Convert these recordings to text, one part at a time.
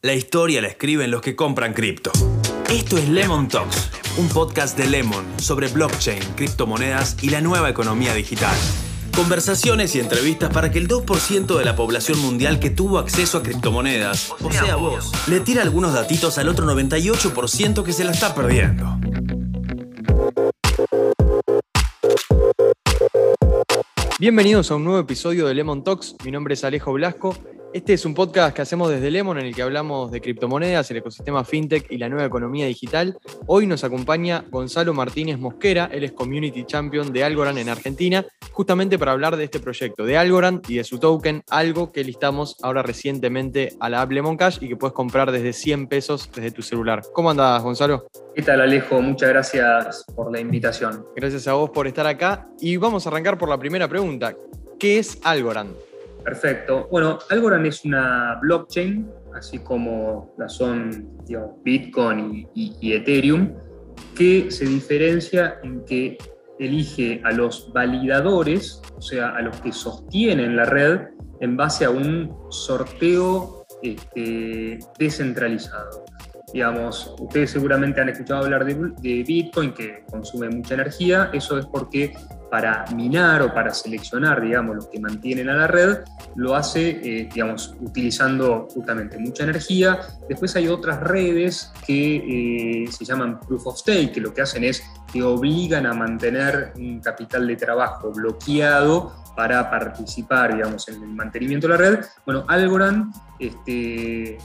La historia la escriben los que compran cripto. Esto es Lemon Talks, un podcast de Lemon sobre blockchain, criptomonedas y la nueva economía digital. Conversaciones y entrevistas para que el 2% de la población mundial que tuvo acceso a criptomonedas, o sea vos, le tire algunos datitos al otro 98% que se la está perdiendo. Bienvenidos a un nuevo episodio de Lemon Talks. Mi nombre es Alejo Blasco este es un podcast que hacemos desde Lemon en el que hablamos de criptomonedas, el ecosistema fintech y la nueva economía digital. Hoy nos acompaña Gonzalo Martínez Mosquera, él es Community Champion de Algorand en Argentina, justamente para hablar de este proyecto de Algorand y de su token, algo que listamos ahora recientemente a la app Lemon Cash y que puedes comprar desde 100 pesos desde tu celular. ¿Cómo andas, Gonzalo? ¿Qué tal, Alejo? Muchas gracias por la invitación. Gracias a vos por estar acá y vamos a arrancar por la primera pregunta. ¿Qué es Algorand? Perfecto. Bueno, Algorand es una blockchain, así como la son Bitcoin y, Ethereum, que se diferencia en que elige a los validadores, o sea, a los que sostienen la red, en base a un sorteo este, descentralizado. Digamos, ustedes seguramente han escuchado hablar de, de Bitcoin, que consume mucha energía. Eso es porque para minar o para seleccionar, digamos, los que mantienen a la red, lo hace, eh, digamos, utilizando justamente mucha energía. Después hay otras redes que eh, se llaman Proof of Stake, que lo que hacen es que obligan a mantener un capital de trabajo bloqueado para participar, digamos, en el mantenimiento de la red. Bueno, Algorand este,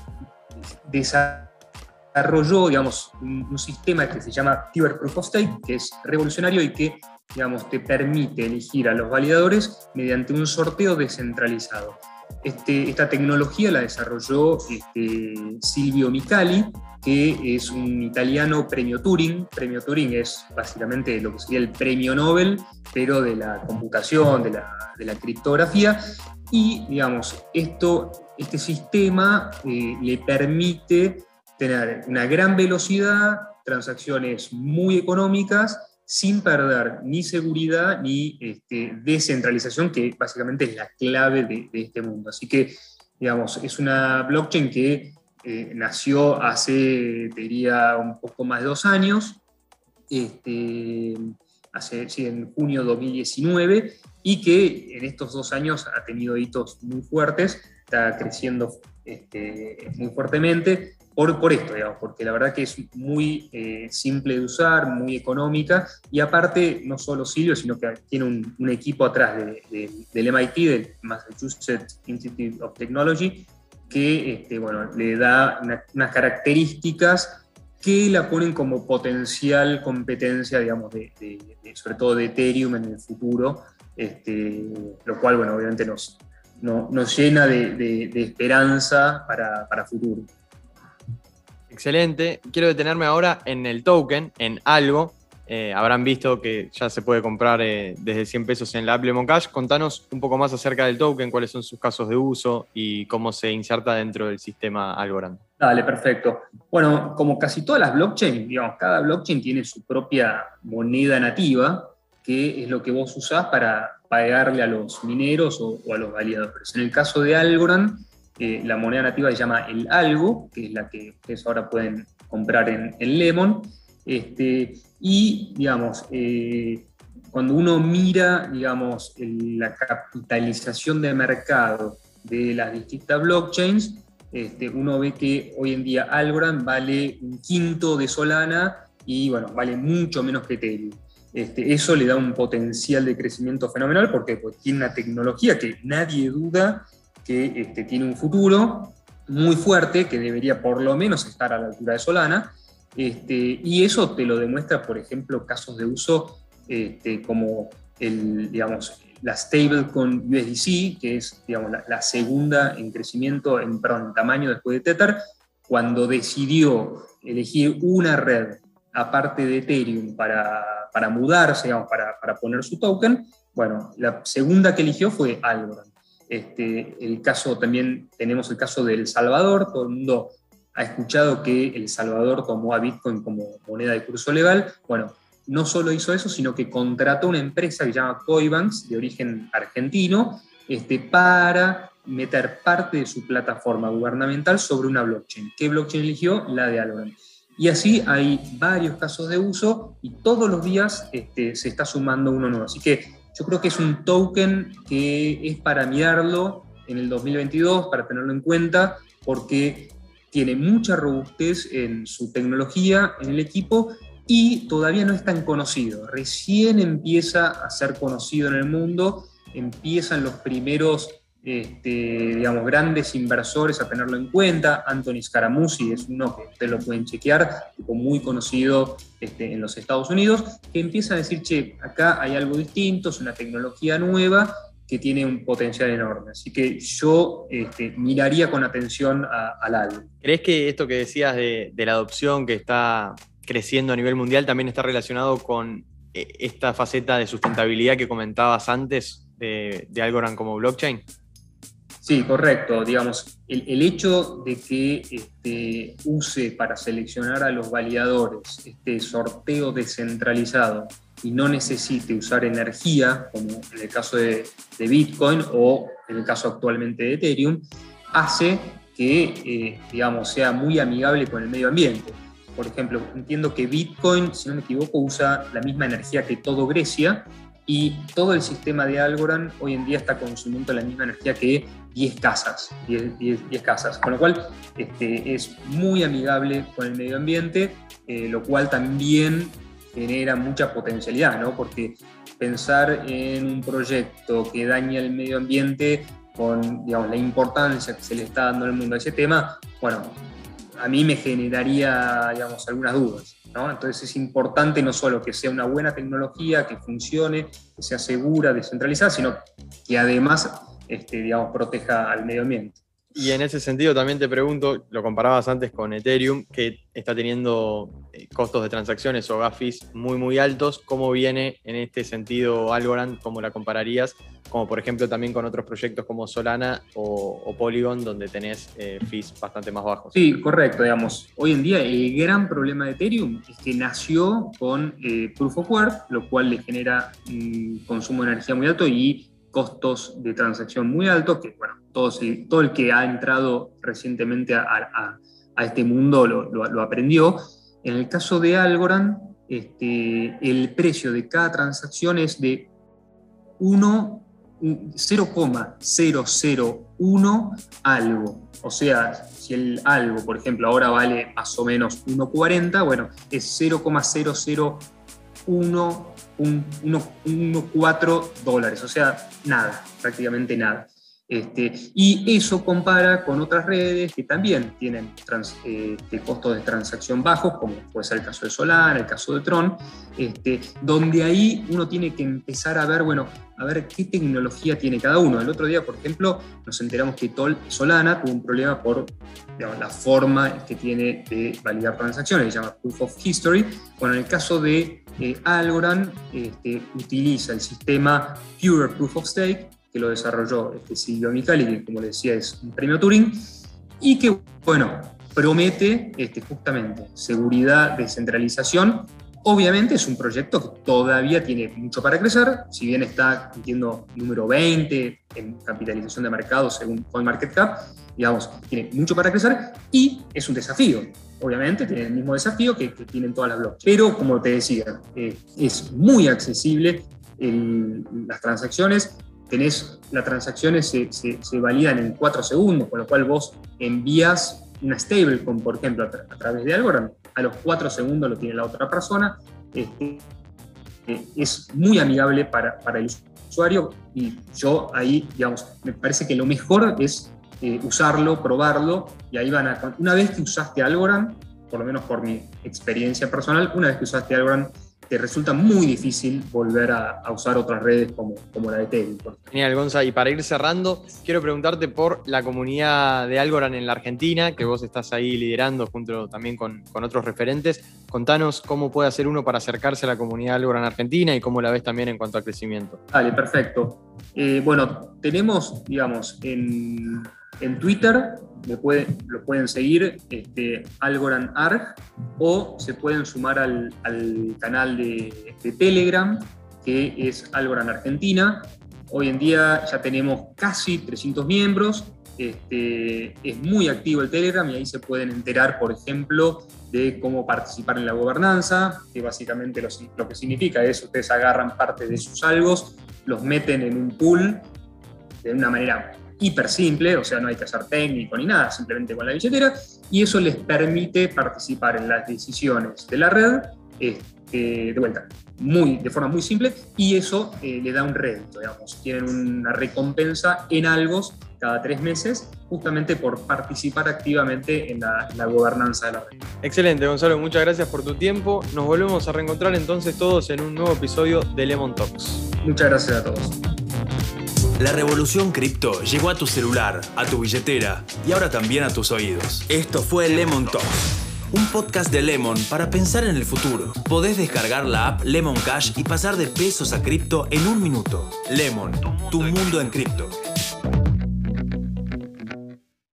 desarrolló, digamos, un, un sistema que se llama Tiber Proof of Stake, que es revolucionario y que digamos, te permite elegir a los validadores mediante un sorteo descentralizado. Este, esta tecnología la desarrolló este, Silvio Micali, que es un italiano premio Turing. Premio Turing es básicamente lo que sería el premio Nobel, pero de la computación, de la, criptografía. Y, digamos, esto, este sistema eh, le permite tener una gran velocidad, transacciones muy económicas sin perder ni seguridad ni este, descentralización, que básicamente es la clave de, este mundo. Así que, digamos, es una blockchain que eh, nació hace, diría, un poco más de dos años, este, hace, en junio de 2019, y que en estos dos años ha tenido hitos muy fuertes, está creciendo este, muy fuertemente por, por esto, porque la verdad que es muy eh, simple de usar, muy económica y aparte no solo Silvio, sino que tiene un, equipo atrás del MIT, del Massachusetts Institute of Technology, que este, bueno, le da unas características que la ponen como potencial competencia, digamos, de, sobre todo de Ethereum en el futuro, este, lo cual, bueno, obviamente nos, nos llena de, esperanza para, para futuro. Excelente. Quiero detenerme ahora en el token, en algo. Eh, habrán visto que ya se puede comprar eh, desde 100 pesos en la Apple Cash. Contanos un poco más acerca del token, cuáles son sus casos de uso y cómo se inserta dentro del sistema Algorand. Dale, perfecto. Bueno, como casi todas las blockchains, digamos, cada blockchain tiene su propia moneda nativa, que es lo que vos usás para pagarle a los mineros o, a los validadores. En el caso de Algorand, la moneda nativa se llama el algo, que es la que ustedes ahora pueden comprar en, Lemon. Este, y, digamos, eh, cuando uno mira, digamos, la capitalización de mercado de las distintas blockchains, este, uno ve que hoy en día Algorand vale un quinto de Solana y, bueno, vale mucho menos que Ethereum. Este, eso le da un potencial de crecimiento fenomenal porque pues, tiene una tecnología que nadie duda que este, tiene un futuro muy fuerte, que debería por lo menos estar a la altura de Solana, este, y eso te lo demuestra, por ejemplo, casos de uso este, como el, digamos, la stablecoin USDC, que es digamos, la, segunda en crecimiento, en, perdón, en tamaño después de Tether, cuando decidió elegir una red aparte de Ethereum para, para mudarse, digamos, para, para, poner su token, bueno, la segunda que eligió fue Algorand. Este, el caso también tenemos el caso de El Salvador, todo el mundo ha escuchado que El Salvador tomó a Bitcoin como moneda de curso legal. Bueno, no solo hizo eso, sino que contrató una empresa que se llama Coibanks, de origen argentino, este, para meter parte de su plataforma gubernamental sobre una blockchain. ¿Qué blockchain eligió? La de Algorand. Y así hay varios casos de uso y todos los días este, se está sumando uno nuevo. Así que yo creo que es un token que es para mirarlo en el 2022, para tenerlo en cuenta, porque tiene mucha robustez en su tecnología, en el equipo, y todavía no es tan conocido. Recién empieza a ser conocido en el mundo, empiezan los primeros este, digamos, grandes inversores a tenerlo en cuenta. Anthony Scaramucci es uno que ustedes lo pueden chequear, tipo muy conocido este, en los Estados Unidos, que empieza a decir, che, acá hay algo distinto, es una tecnología nueva que tiene un potencial enorme. Así que yo este, miraría con atención al algo. ¿Crees que esto que decías de, de la adopción que está creciendo a nivel mundial también está relacionado con eh, esta faceta de sustentabilidad que comentabas antes de, de Algorand como blockchain? Sí, correcto. Digamos, el, hecho de que este, use para seleccionar a los validadores este sorteo descentralizado y no necesite usar energía, como en el caso de, Bitcoin o en el caso actualmente de Ethereum, hace que, eh, digamos, sea muy amigable con el medio ambiente. Por ejemplo, entiendo que Bitcoin, si no me equivoco, usa la misma energía que todo Grecia y todo el sistema de Algorand hoy en día está consumiendo la misma energía que 10 casas, 10, casas, con lo cual este, es muy amigable con el medio ambiente, eh, lo cual también genera mucha potencialidad, ¿no? porque pensar en un proyecto que daña el medio ambiente con digamos, la importancia que se le está dando al mundo a ese tema, bueno, a mí me generaría digamos, algunas dudas. Entonces es importante no solo que sea una buena tecnología, que funcione, que sea segura, descentralizada, sino que además este, digamos, proteja al medio ambiente. Y en ese sentido también te pregunto, lo comparabas antes con Ethereum, que está teniendo eh, costos de transacciones o gas fees muy muy altos. ¿Cómo viene en este sentido Algorand? ¿Cómo la compararías? Como por ejemplo también con otros proyectos como Solana o, Polygon, donde tenés eh, fees bastante más bajos. Sí, correcto. Digamos, hoy en día el gran problema de Ethereum es que nació con eh, Proof of Work, lo cual le genera un consumo de energía muy alto y costos de transacción muy altos, que bueno, todo, todo el que ha entrado recientemente a, este mundo lo, aprendió. En el caso de Algorand, este, el precio de cada transacción es de 0,001 algo. O sea, si el algo, por ejemplo, ahora vale más o menos 1,40, bueno, es 0,001 1,4 dólares, o sea, nada, prácticamente nada. Este, y eso compara con otras redes que también tienen eh, costos de transacción bajos, como puede ser el caso de Solana, el caso de Tron, este, donde ahí uno tiene que empezar a ver, bueno, a ver qué tecnología tiene cada uno. El otro día, por ejemplo, nos enteramos que Solana tuvo un problema por la forma que tiene de validar transacciones, se llama Proof of History. Bueno, en el caso de eh, Algorand, este, utiliza el sistema Pure Proof of Stake, que lo desarrolló este Silvio Micali, que como le decía es un premio Turing, y que, bueno, promete este, justamente seguridad, descentralización. Obviamente es un proyecto que todavía tiene mucho para crecer, si bien está, entiendo, número 20 en capitalización de mercado según CoinMarketCap, digamos, tiene mucho para crecer y es un desafío. Obviamente tiene el mismo desafío que, tienen todas las blogs. Pero, como te decía, eh, es muy accesible las transacciones, tenés, las transacciones se, se, validan en 4 segundos, con lo cual vos envías una stablecoin, por ejemplo, a, través de Algorand, a los 4 segundos lo tiene la otra persona. Este, eh, es muy amigable para, para, el usuario y yo ahí, digamos, me parece que lo mejor es eh, usarlo, probarlo y ahí van a... Una vez que usaste Algorand, por lo menos por mi experiencia personal, una vez que usaste Algorand, resulta muy difícil volver a, usar otras redes como, como la de Ethereum. Genial, Gonza. Y para ir cerrando, quiero preguntarte por la comunidad de Algorand en la Argentina, que vos estás ahí liderando junto también con, con otros referentes. Contanos cómo puede hacer uno para acercarse a la comunidad Algorand Argentina y cómo la ves también en cuanto al crecimiento. Vale, perfecto. Eh, bueno, tenemos, digamos, en en Twitter lo pueden seguir este, Algorand Arg o se pueden sumar al, canal de, Telegram que es Algorand Argentina. Hoy en día ya tenemos casi 300 miembros, este, es muy activo el Telegram y ahí se pueden enterar, por ejemplo, de cómo participar en la gobernanza, que básicamente lo, lo, que significa es ustedes agarran parte de sus algos, los meten en un pool de una manera hiper simple, o sea, no hay que hacer técnico ni nada, simplemente con la billetera, y eso les permite participar en las decisiones de la red, este, de vuelta, muy, de forma muy simple, y eso eh, le da un rédito, digamos, tienen una recompensa en algos cada tres meses, justamente por participar activamente en la, en la gobernanza de la red. Excelente, Gonzalo, muchas gracias por tu tiempo. Nos volvemos a reencontrar entonces todos en un nuevo episodio de Lemon Talks. Muchas gracias a todos. La revolución cripto llegó a tu celular, a tu billetera y ahora también a tus oídos. Esto fue Lemon Talks, un podcast de Lemon para pensar en el futuro. Podés descargar la app Lemon Cash y pasar de pesos a cripto en un minuto. Lemon, tu mundo en cripto.